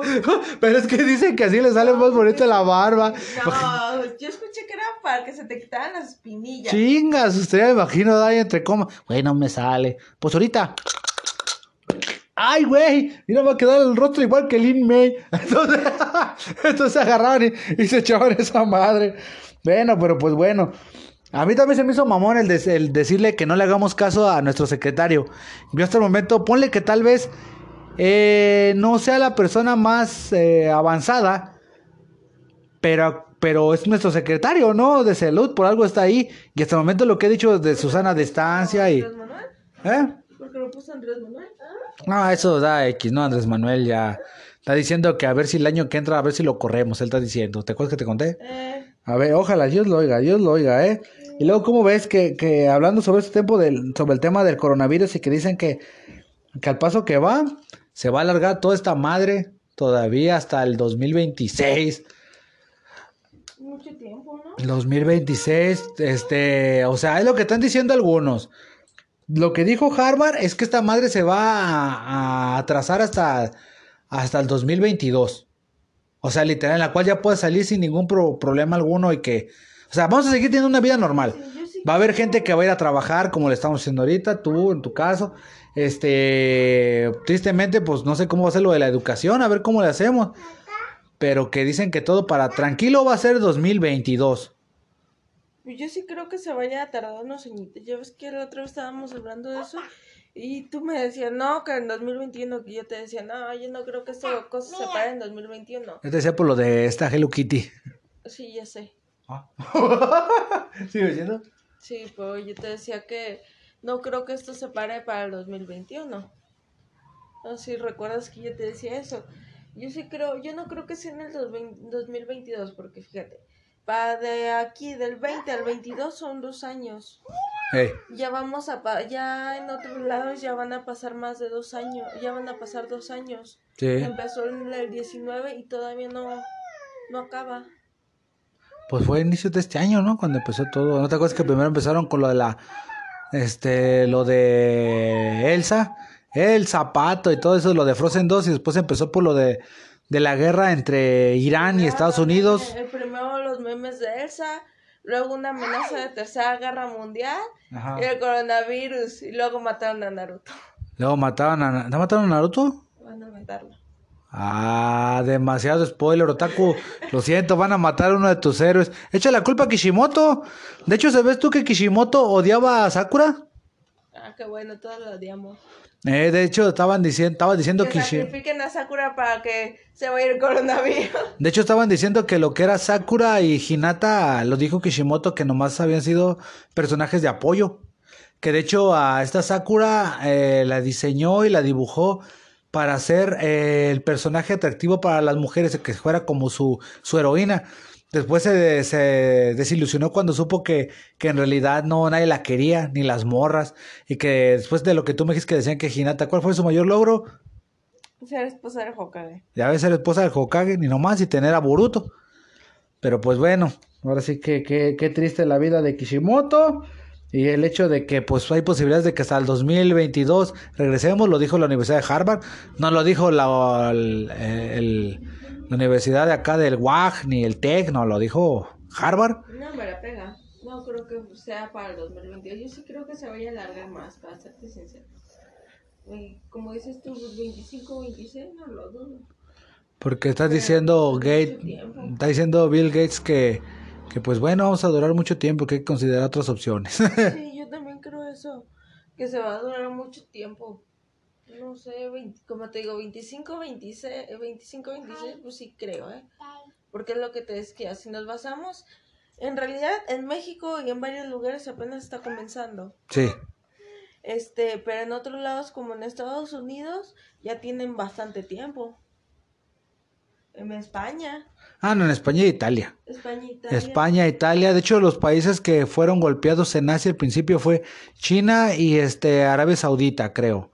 Pero es que dicen que así le sale más bonita la barba. No, yo escuché que era para que se te quitaran las espinillas. Chingas, usted me imagino, ahí entre coma. Güey, no me sale. Pues ahorita. ¡Ay, güey! Mira, va a quedar el rostro igual que Lin May. (laughs) Entonces, entonces agarraron y, se echaban esa madre. Bueno, pero pues bueno. A mí también se me hizo mamón el, decirle que no le hagamos caso a nuestro secretario. Yo hasta el momento, ponle que tal vez eh, no sea la persona más eh, avanzada, pero, pero es nuestro secretario, ¿no? De salud, por algo está ahí. Y hasta el momento lo que he dicho de Susana de estancia y... ¿Eh? Porque lo puso Andrés Manuel. No, eso da X, ¿no? Andrés Manuel ya está diciendo que a ver si el año que entra, a ver si lo corremos. Él está diciendo. ¿Te acuerdas que te conté? Eh. A ver, ojalá Dios lo oiga, Dios lo oiga, ¿eh? Y luego, ¿cómo ves que, que hablando sobre este tiempo del, sobre el tema del coronavirus y que dicen que, que al paso que va, se va a alargar toda esta madre todavía hasta el 2026? Mucho tiempo, ¿no? 2026, este, o sea, es lo que están diciendo algunos. Lo que dijo Harvard es que esta madre se va a, atrasar hasta, hasta el 2022. O sea, literal, en la cual ya puede salir sin ningún problema alguno y que... O sea, vamos a seguir teniendo una vida normal. Va a haber gente que va a ir a trabajar como le estamos haciendo ahorita, tú en tu caso. Este, tristemente, pues no sé cómo va a ser lo de la educación, a ver cómo le hacemos. Pero que dicen que todo para tranquilo va a ser 2022. Pues yo sí creo que se vaya a tardar unos añitos. Ya ves que la otra vez estábamos hablando de eso y tú me decías, no, que en 2021, que yo te decía, no, yo no creo que esta cosa se pare en 2021. Yo te decía por lo de esta Hello Kitty. Sí, ya sé. Ah. (laughs) ¿Sigue diciendo? Sí, pues yo te decía que no creo que esto se pare para el 2021. No sé si recuerdas que yo te decía eso. Yo sí creo, yo no creo que sea en el 2022, porque fíjate, para de aquí, del 20 al 22 son dos años. Ya vamos a, ya en otros lados ya van a pasar más de dos años, ya van a pasar dos años. Sí. Empezó en el 19 y todavía no, no acaba. Pues fue el inicio de este año, ¿no? Cuando empezó todo. ¿No te acuerdas que primero empezaron con lo de la, este, lo de Elsa? El zapato y todo eso, lo de Frozen 2 y después empezó por lo de, de la guerra entre Irán y Estados Unidos. El primero los memes de Elsa, luego una amenaza de tercera guerra mundial y el coronavirus y luego mataron a Naruto. Luego mataron a, ¿no mataron a Naruto? Van a matarlo. Ah, demasiado spoiler, Otaku. Lo siento, van a matar a uno de tus héroes. Echa la culpa a Kishimoto. De hecho, ¿sabes tú que Kishimoto odiaba a Sakura? Ah, qué bueno, todos lo odiamos. Eh, de hecho, estaban diciendo, diciendo que sacrifiquen a Sakura para que se vaya el coronavirus. (laughs) De hecho, estaban diciendo que lo que era Sakura y Hinata lo dijo Kishimoto que nomás habían sido personajes de apoyo. Que de hecho a esta Sakura eh, la diseñó y la dibujó para ser eh, el personaje atractivo para las mujeres, que fuera como su, su heroína. Después se, se, desilusionó cuando supo que, que, en realidad no nadie la quería, ni las morras. Y que después de lo que tú me dijiste que decían que Hinata, ¿cuál fue su mayor logro? Ser esposa del Hokage. Ya ves, ser esposa del Hokage, ni nomás, y tener a Boruto. Pero pues bueno, ahora sí que qué triste la vida de Kishimoto. Y el hecho de que pues hay posibilidades de que hasta el 2022 regresemos, lo dijo la Universidad de Harvard, no lo dijo la, el la universidad de acá del WAG ni el TEC, no, lo dijo Harvard. No me la pega. No creo que sea para el 2022. Yo sí creo que se vaya a alargar más, para serte sincero. Como dices tú, 25, 26, no lo dudo. Porque estás diciendo Gates, está diciendo Bill Gates que, que pues bueno, vamos a durar mucho tiempo, que hay que considerar otras opciones. sí, (laughs) yo también creo eso, que se va a durar mucho tiempo no sé, como te digo, 25, 26, 25, 26, pues sí creo, ¿eh? Porque es lo que te decía, si nos basamos, en realidad en México y en varios lugares apenas está comenzando. Sí. Este, pero en otros lados como en Estados Unidos ya tienen bastante tiempo. En España. Ah, no, en España e Italia. España e Italia. España, Italia. De hecho, los países que fueron golpeados en Asia al principio fue China y este Arabia Saudita, creo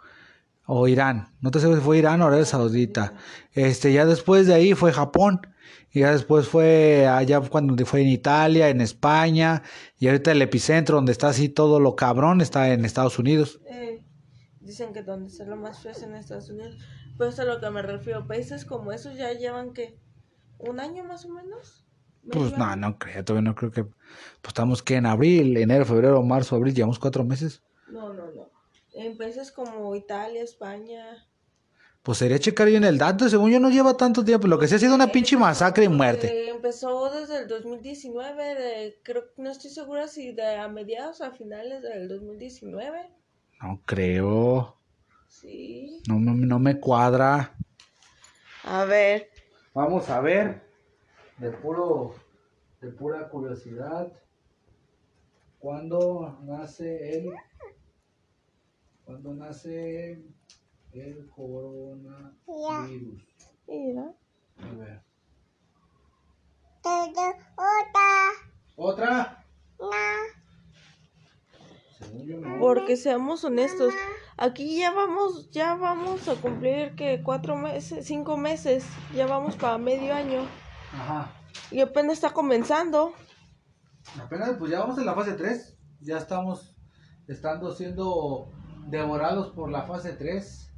o Irán, no te sé si fue Irán o Arabia Saudita. Este, ya después de ahí fue Japón. Y ya después fue allá cuando fue en Italia, en España, y ahorita el epicentro donde está así todo lo cabrón está en Estados Unidos. Eh, dicen que donde está lo más feo es en Estados Unidos. Pues a lo que me refiero, países como esos ya llevan que un año más o menos. Pues no, no creo, todavía no creo que. Pues estamos que en abril, enero, febrero, marzo, abril, llevamos cuatro meses. No, no, no en países como Italia, España. Pues sería checar bien el dato, según yo no lleva tanto tiempo, lo que sí ha sido una pinche masacre y muerte. empezó desde el 2019, de, creo no estoy segura si de a mediados a finales del 2019. No creo. Sí. No, no me cuadra. A ver. Vamos a ver. De puro, de pura curiosidad. ¿Cuándo nace el cuando nace el coronavirus. Mira. A ver. Otra. ¿Otra? No. Porque seamos honestos, aquí ya vamos, ya vamos a cumplir que cuatro meses, cinco meses, ya vamos para medio año. Ajá. Y apenas está comenzando. Apenas, pues ya vamos en la fase 3. Ya estamos estando siendo devorados por la fase 3.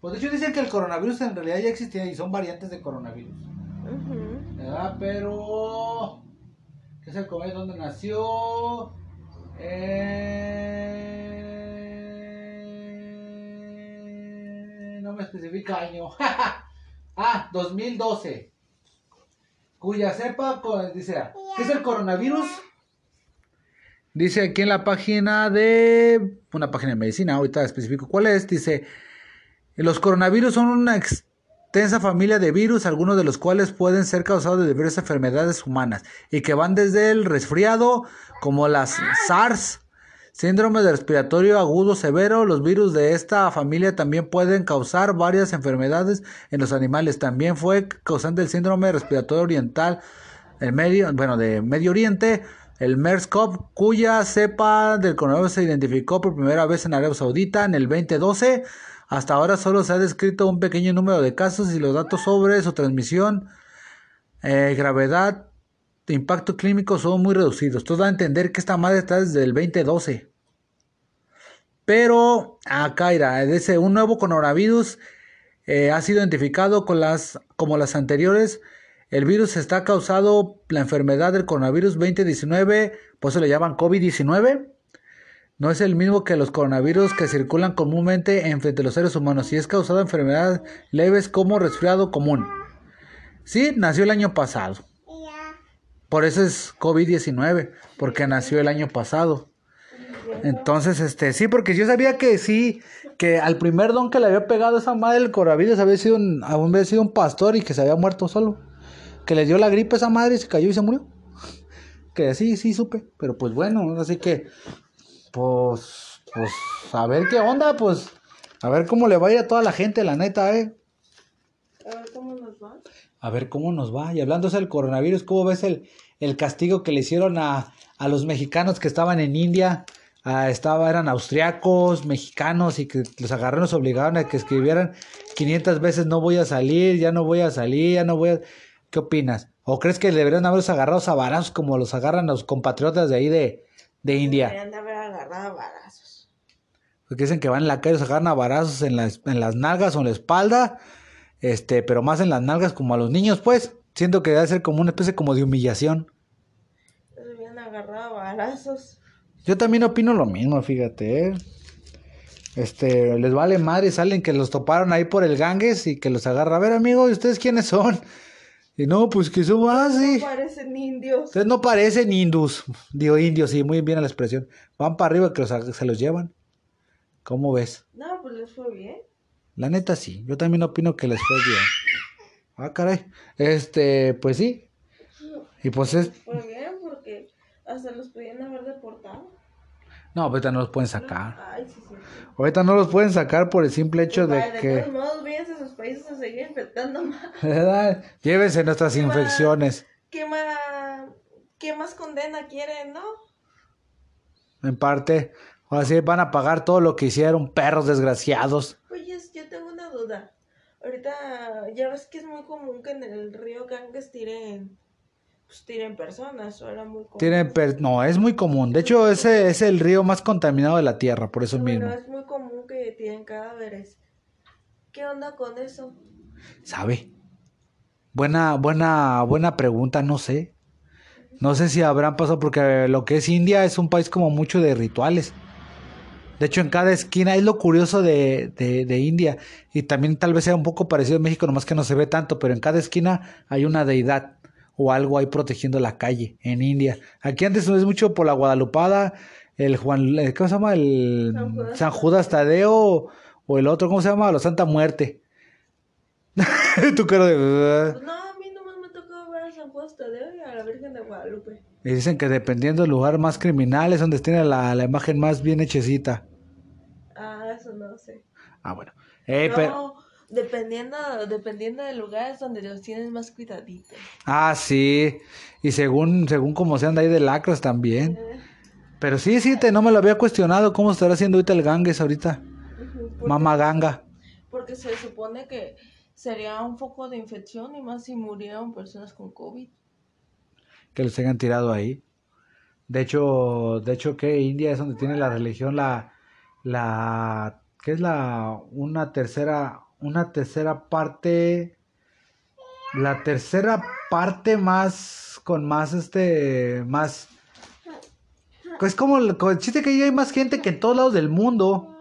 Pues de hecho dicen que el coronavirus en realidad ya existía y son variantes de coronavirus. ¿Verdad? Pero... ¿Qué es el COVID? ¿Dónde nació? Eh... No me especifica año. (laughs) ah, 2012. Cuya cepa, dice, ¿qué es el coronavirus? Dice aquí en la página de una página de medicina, ahorita específico cuál es, dice, los coronavirus son una extensa familia de virus, algunos de los cuales pueden ser causados de diversas enfermedades humanas y que van desde el resfriado, como las SARS, síndrome de respiratorio agudo severo. Los virus de esta familia también pueden causar varias enfermedades en los animales. También fue causante del síndrome respiratorio oriental, el medio, bueno, de Medio Oriente. El MERS-CoV, cuya cepa del coronavirus se identificó por primera vez en Arabia Saudita en el 2012, hasta ahora solo se ha descrito un pequeño número de casos y los datos sobre su transmisión, eh, gravedad, impacto clínico son muy reducidos. Todo da a entender que esta madre está desde el 2012. Pero acá irá, ese, un nuevo coronavirus eh, ha sido identificado con las, como las anteriores. El virus está causado la enfermedad del coronavirus 2019, por eso le llaman COVID-19 no es el mismo que los coronavirus que circulan comúnmente entre los seres humanos y es causado de enfermedades leves como resfriado común. Sí, nació el año pasado. Por eso es COVID-19, porque nació el año pasado. Entonces, este, sí, porque yo sabía que sí, que al primer don que le había pegado esa madre del coronavirus había sido un, había sido un pastor y que se había muerto solo. Que le dio la gripe a esa madre y se cayó y se murió. Que sí, sí supe. Pero pues bueno, así que pues, pues, a ver qué onda, pues, a ver cómo le va a ir a toda la gente, la neta, eh. A ver cómo nos va. A ver cómo nos va. Y hablando del coronavirus, ¿cómo ves el, el castigo que le hicieron a, a los mexicanos que estaban en India? Ah, estaba, eran austriacos, mexicanos, y que los agarraron, los obligaron a que escribieran 500 veces no voy a salir, ya no voy a salir, ya no voy a... ¿Qué opinas? ¿O crees que deberían haberlos agarrado a barazos como los agarran los compatriotas de ahí de, de India? Deberían de haber agarrado a barazos. Porque dicen que van en la calle, se agarran a barazos en las, en las nalgas o en la espalda, este, pero más en las nalgas como a los niños, pues. Siento que debe ser como una especie como de humillación. Deberían agarrado a barazos. Yo también opino lo mismo, fíjate, ¿eh? Este, les vale madre, salen que los toparon ahí por el Ganges y que los agarra. A ver, amigo, ¿y ustedes quiénes son? Y no, pues que son así. No parecen indios. Ustedes no parecen hindus. Digo indios, sí, muy bien la expresión. Van para arriba que los, se los llevan. ¿Cómo ves? No, pues les fue bien. La neta sí, yo también opino que les fue bien. Ah, caray. Este, pues sí. Y pues es... Fue bien porque hasta los podían haber deportado. No, ahorita no los pueden sacar. Ay, sí. Ahorita no los pueden sacar por el simple hecho de Vaya, de que... todos modos, váyanse a sus países a seguir infectando más. (laughs) ¿Verdad? Llévense nuestras ¿Qué más? infecciones. ¿Qué más, qué más condena quieren, no? En parte. O así van a pagar todo lo que hicieron, perros desgraciados. Oye, yo tengo una duda. Ahorita ya ves que es muy común que en el río Ganges tiren, pues tiren personas, o era muy común. Tienen per- No, es muy común. De hecho, ese es el río más contaminado de la Tierra, por eso Bueno, mismo. es muy común que tiren cadáveres. ¿Qué onda con eso? ¿Sabe? Buena, buena, buena pregunta, no sé. No sé si habrán pasado, porque lo que es India es un país como mucho de rituales. De hecho, en cada esquina es lo curioso de, de, de India. Y también tal vez sea un poco parecido a México, nomás que no se ve tanto, pero en cada esquina hay una deidad o algo ahí protegiendo la calle en India. Aquí antes no es mucho por la Guadalupada, el Juan, el- ¿cómo se llama? El San Judas. San Judas Tadeo o el otro, ¿cómo se llama? La Santa Muerte. (laughs) tu cara de... No, a mí nomás me tocó ver a San Juan Tadeo y a la Virgen de Guadalupe. Y dicen que dependiendo del lugar más criminal es donde tiene la, la imagen más bien hechecita. Ah, eso no sé. Ah, bueno. Eh, no, pero- dependiendo, dependiendo del lugar es donde los tienes más cuidaditos. Ah, sí. Y según, según como sean de ahí de lacras también. Pero sí, sí, te, no me lo había cuestionado cómo estará haciendo ahorita el Ganges ahorita. ujú, porque- Mama Ganga. Porque se supone que sería un foco de infección y más si murieron personas con COVID. Que los hayan tirado ahí. De hecho, de hecho que India es donde tiene la religión la, la, ¿qué es la, una tercera, una tercera parte, la tercera parte más, con más este, más, es como el, como el chiste que hay más gente que en todos lados del mundo.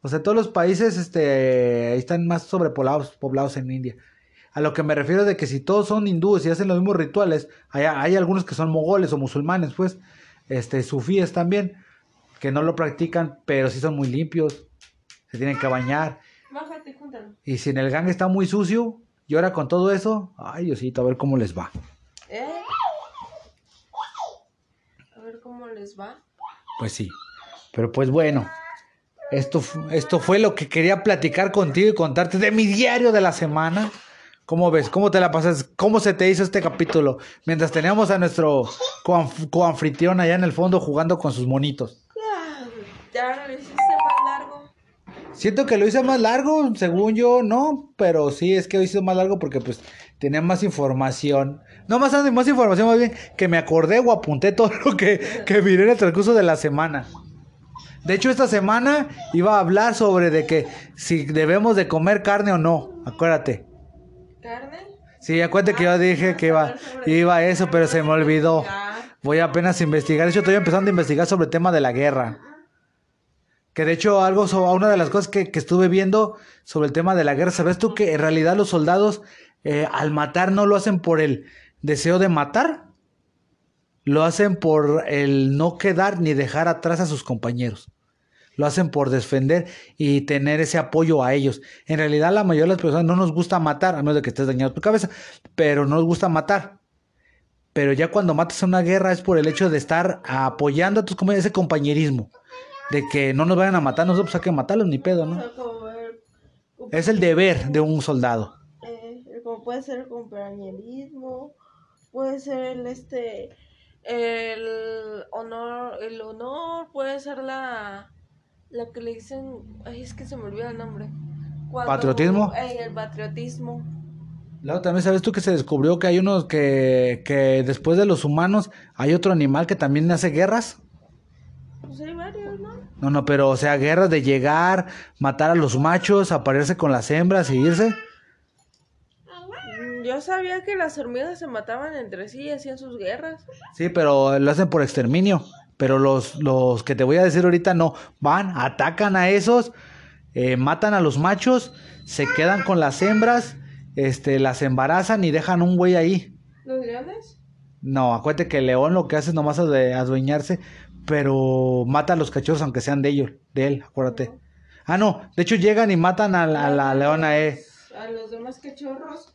O sea, todos los países este, están más sobrepoblados poblados en India. A lo que me refiero de que si todos son hindúes y hacen los mismos rituales, hay, hay algunos que son mogoles o musulmanes, pues. este, sufíes también, que no lo practican, pero sí son muy limpios, se tienen que bañar. Bájate, júntalo. Y si en el gang está muy sucio, y ahora con todo eso, ay Diosito, a ver cómo les va. ¿Eh? A ver cómo les va. Pues sí. Pero pues bueno, esto, esto fue lo que quería platicar contigo y contarte de mi diario de la semana. ¿Cómo ves? ¿Cómo te la pasas? ¿Cómo se te hizo este capítulo? Mientras teníamos a nuestro coanf- coanfitrión allá en el fondo jugando con sus monitos. Ah, Ya Siento que lo hice más largo, según yo, no, pero sí es que lo hice más largo porque pues tenía más información. No más, más información, más bien que me acordé o apunté todo lo que, que miré en el transcurso de la semana. De hecho, esta semana iba a hablar sobre de que si debemos de comer carne o no, acuérdate. ¿Carne? Sí, acuérdate que yo dije que iba, iba a eso, pero se me olvidó. Voy apenas a investigar. De hecho, estoy empezando a investigar sobre el tema de la guerra. Que de hecho, algo una de las cosas que, que estuve viendo sobre el tema de la guerra, ¿sabes tú que en realidad los soldados eh, al matar no lo hacen por el deseo de matar? Lo hacen por el no quedar ni dejar atrás a sus compañeros. Lo hacen por defender y tener ese apoyo a ellos. En realidad, la mayoría de las personas no nos gusta matar, a menos de que estés dañando tu cabeza, pero no nos gusta matar. Pero ya cuando matas a una guerra es por el hecho de estar apoyando a tus compañeros, ese compañerismo. De que no nos vayan a matar, nosotros hay que matarlos, ni pedo, O ¿no? sea, como, ver- Es el deber de un soldado. eh, como puede ser el compañerismo, puede ser el este el honor, el honor, puede ser la la que le dicen, ay, es que se me olvida el nombre. Cuando- ¿Patriotismo? Ey, el patriotismo. Luego también sabes tú que se descubrió que hay unos que, que después de los humanos hay otro animal que también hace guerras. ¿No? No, pero o sea, guerras de llegar, matar a los machos, aparearse con las hembras y irse. Mm, Yo sabía que las hormigas se mataban entre sí y hacían sus guerras. Sí, pero lo hacen por exterminio. Pero los, los que te voy a decir ahorita no. Van, atacan a esos, eh, matan a los machos, se quedan con las hembras, este, las embarazan y dejan un güey ahí. ¿Los leones? No, acuérdate que el león lo que hace es nomás ade- adueñarse, pero mata a los cachorros aunque sean de ellos, de él, acuérdate. Ah, no, de hecho llegan y matan a la, a la leona, eh. A los demás cachorros,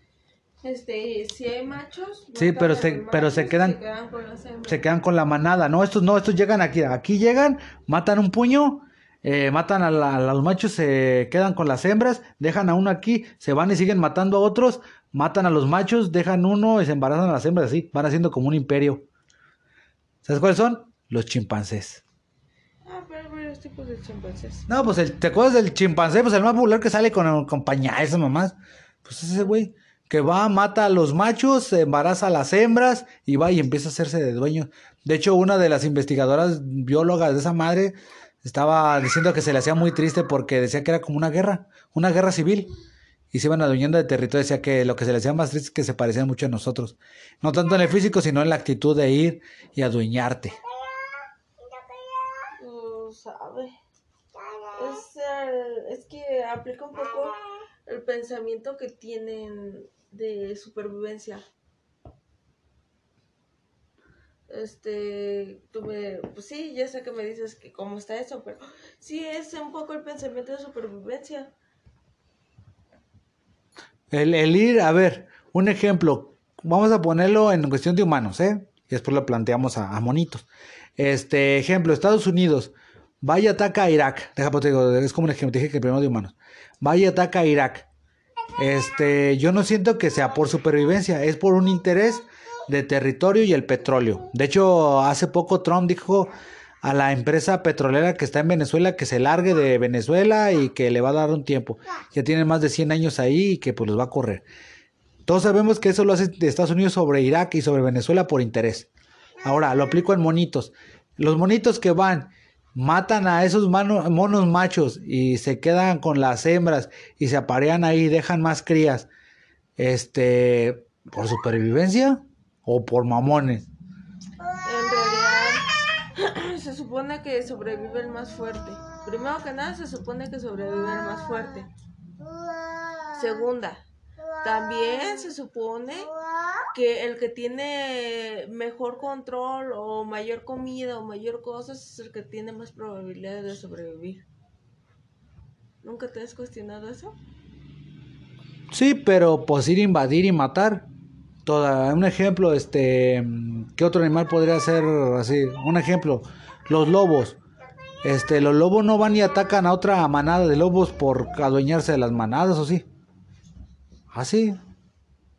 este, si hay machos. Sí, pero se- pero quedan- con se quedan con la manada. No, estos no, estos llegan aquí. Aquí llegan, matan un puño, eh, matan a, la- a los machos, se quedan con las hembras, dejan a uno aquí, se van y siguen matando a otros, matan a los machos, dejan uno y se embarazan a las hembras, así, van haciendo como un imperio. ¿Sabes cuáles son? Los chimpancés. Ah, pero varios tipos de chimpancés. No, pues el, ¿te acuerdas del chimpancé? Pues el más popular que sale con, con pañales, mamás. Pues ese güey que va, mata a los machos, se embaraza a las hembras y va y empieza a hacerse de dueño. De hecho, una de las investigadoras biólogas de esa madre estaba diciendo que se le hacía muy triste porque decía que era como una guerra, una guerra civil. Y se iban adueñando de territorio. Decía que lo que se le hacía más triste es que se parecían mucho a nosotros. No tanto en el físico, sino en la actitud de ir y adueñarte. Tú sabes. Es, el- es que aplica un poco el pensamiento que tienen de supervivencia. Este, tú pues sí, ya sé que me dices que cómo está eso, pero sí es un poco el pensamiento de supervivencia. El, el ir, a ver, un ejemplo, vamos a ponerlo en cuestión de humanos, ¿eh? Y después lo planteamos a monitos. Este ejemplo, Estados Unidos, vaya ataca a Irak. Deja, pues, te es como ejemplo, te dije que primero de humanos. Vaya ataca a Irak. Este, yo no siento que sea por supervivencia, es por un interés de territorio y el petróleo. De hecho, hace poco Trump dijo a la empresa petrolera que está en Venezuela que se largue de Venezuela y que le va a dar un tiempo. Ya tiene más de 100 años ahí y que pues los va a correr. Todos sabemos que eso lo hace Estados Unidos sobre Irak y sobre Venezuela por interés. Ahora, lo aplico en monitos. Los monitos que van, matan a esos monos machos y se quedan con las hembras y se aparean ahí y dejan más crías. Este, ¿por supervivencia o por mamones? En realidad, se supone que sobrevive el más fuerte. Primero que nada, se supone que sobrevive el más fuerte. Segunda, también se supone que el que tiene mejor control o mayor comida o mayor cosas es el que tiene más probabilidades de sobrevivir. ¿Nunca te has cuestionado eso? Sí, pero pues ir invadir y matar. Toda, un ejemplo, este, ¿qué otro animal podría ser así? Un ejemplo, los lobos. Este, los lobos no van y atacan a otra manada de lobos por adueñarse de las manadas, ¿o sí? Así.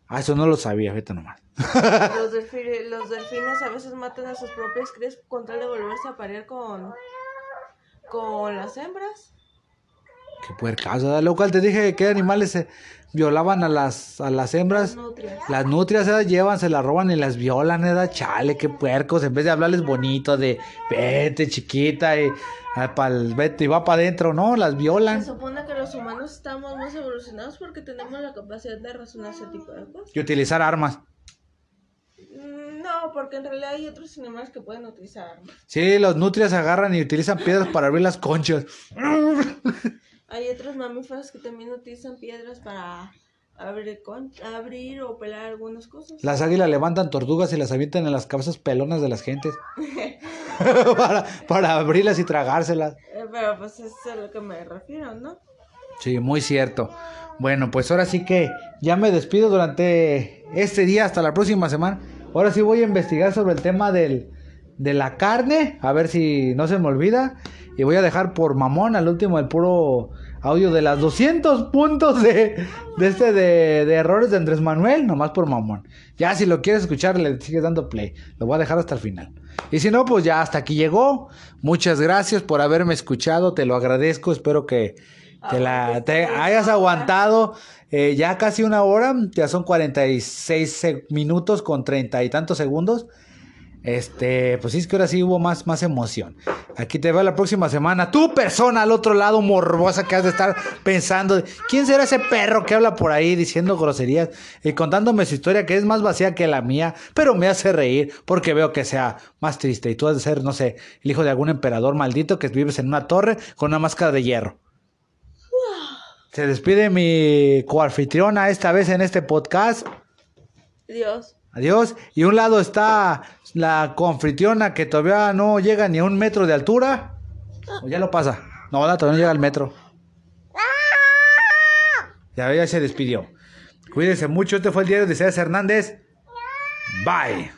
Ah, eso no lo sabía, vete nomás. (laughs) los, delfines, los delfines a veces matan a sus propias crías con tal de volverse a parear con, con las hembras. Qué puercaso, lo cual te dije que animales se violaban a las, a las hembras. Las nutrias. Las nutrias llevan, se las roban y las violan, ¿eh? Chale, qué puercos. En vez de hablarles bonito, de vete, chiquita, y, pa'l, vete, y va para adentro, ¿no? Las violan. Se supone que los humanos estamos más evolucionados porque tenemos la capacidad de razonar ese tipo de cosas. Y utilizar armas. Mm, no, porque en realidad hay otros animales que pueden utilizar armas. Sí, los nutrias agarran y utilizan piedras para abrir las conchas. (laughs) Hay otros mamíferos que también utilizan piedras para abrir, abrir o pelar algunas cosas. Las águilas levantan tortugas y las avientan en las cabezas pelonas de las gentes. (laughs) (laughs) para, para abrirlas y tragárselas. Eh, pero pues eso es a lo que me refiero, ¿no? Sí, muy cierto. Bueno, pues ahora sí que ya me despido durante este día hasta la próxima semana. Ahora sí voy a investigar sobre el tema del, de la carne, a ver si no se me olvida. Y voy a dejar por mamón al último el puro audio de las 200 puntos de, de este de, de, errores de Andrés Manuel, nomás por mamón. Ya si lo quieres escuchar, le sigues dando play. Lo voy a dejar hasta el final. Y si no, pues ya hasta aquí llegó. Muchas gracias por haberme escuchado, te lo agradezco. Espero que, que la, te hayas aguantado eh, ya casi una hora. Ya son 46 minutos con treinta y tantos segundos. Este, pues sí, es que ahora sí hubo más, más emoción. Aquí te veo la próxima semana. Tu persona al otro lado, morbosa, que has de estar pensando: ¿quién será ese perro que habla por ahí diciendo groserías y contándome su historia que es más vacía que la mía, pero me hace reír porque veo que sea más triste? Y tú has de ser, no sé, el hijo de algún emperador maldito que vives en una torre con una máscara de hierro. Se despide mi coanfitriona esta vez en este podcast. Dios. Adiós. Y un lado está la confritiona que todavía no llega ni a un metro de altura. O ya lo pasa. No, todavía no llega al metro. Ya, ya se despidió. Cuídense mucho. Este fue el diario de César Hernández. Bye.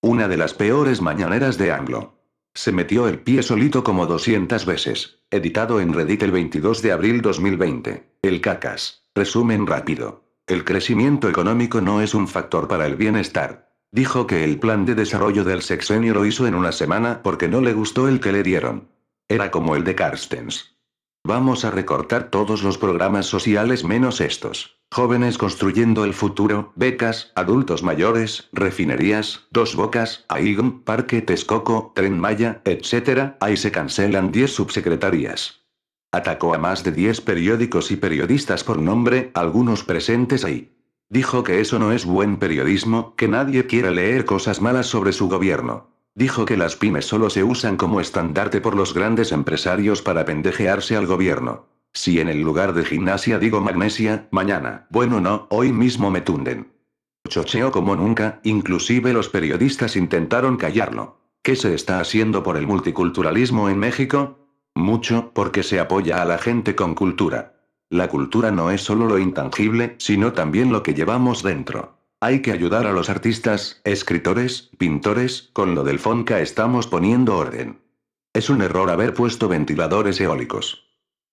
Una de las peores mañaneras de Anglo. Se metió el pie solito como 200 veces. Editado en Reddit el 22 de abril 2020. El cacas. Resumen rápido. El crecimiento económico no es un factor para el bienestar. Dijo que el plan de desarrollo del sexenio lo hizo en una semana porque no le gustó el que le dieron. Era como el de Carstens. Vamos a recortar todos los programas sociales menos estos. Jóvenes construyendo el futuro, becas, adultos mayores, refinerías, dos bocas, AIGM, Parque Texcoco, Tren Maya, etc. Ahí se cancelan 10 subsecretarías. Atacó a más de 10 periódicos y periodistas por nombre, algunos presentes ahí. Dijo que eso no es buen periodismo, que nadie quiere leer cosas malas sobre su gobierno. Dijo que las pymes solo se usan como estandarte por los grandes empresarios para pendejearse al gobierno. Si en el lugar de gimnasia digo magnesia, mañana, bueno no, hoy mismo me tunden. Chocheo como nunca, inclusive los periodistas intentaron callarlo. ¿Qué se está haciendo por el multiculturalismo en México? Mucho, porque se apoya a la gente con cultura. La cultura no es solo lo intangible, sino también lo que llevamos dentro. Hay que ayudar a los artistas, escritores, pintores, con lo del Fonca estamos poniendo orden. Es un error haber puesto ventiladores eólicos.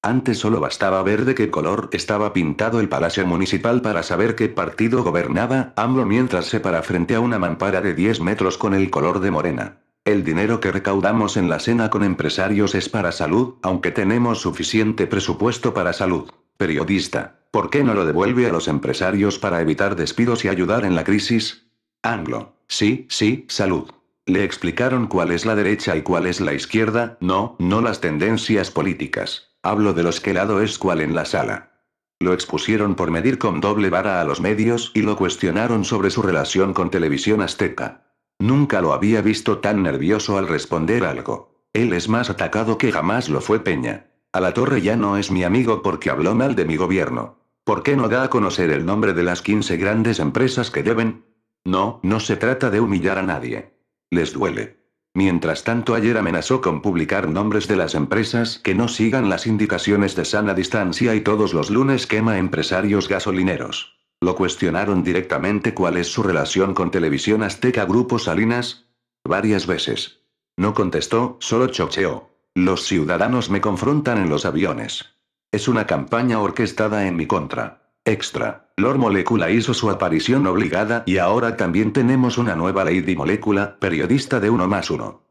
Antes solo bastaba ver de qué color estaba pintado el Palacio Municipal para saber qué partido gobernaba AMLO mientras se para frente a una mampara de 10 metros con el color de morena. El dinero que recaudamos en la cena con empresarios es para salud, aunque tenemos suficiente presupuesto para salud. Periodista, ¿por qué no lo devuelve a los empresarios para evitar despidos y ayudar en la crisis? Anglo, sí, sí, salud. Le explicaron cuál es la derecha y cuál es la izquierda, no, no las tendencias políticas. Hablo de los que lado es cuál en la sala. Lo expusieron por medir con doble vara a los medios y lo cuestionaron sobre su relación con Televisión Azteca. Nunca lo había visto tan nervioso al responder algo. Él es más atacado que jamás lo fue Peña. A la torre ya no es mi amigo porque habló mal de mi gobierno. ¿Por qué no da a conocer el nombre de las 15 grandes empresas que deben? No, no se trata de humillar a nadie. Les duele. Mientras tanto ayer amenazó con publicar nombres de las empresas que no sigan las indicaciones de sana distancia y todos los lunes quema empresarios gasolineros. Lo cuestionaron directamente cuál es su relación con Televisión Azteca Grupo Salinas. Varias veces. No contestó, solo chocheó. Los ciudadanos me confrontan en los aviones. Es una campaña orquestada en mi contra. Extra. Lord Molecula hizo su aparición obligada y ahora también tenemos una nueva Lady Molecula, periodista de uno más uno.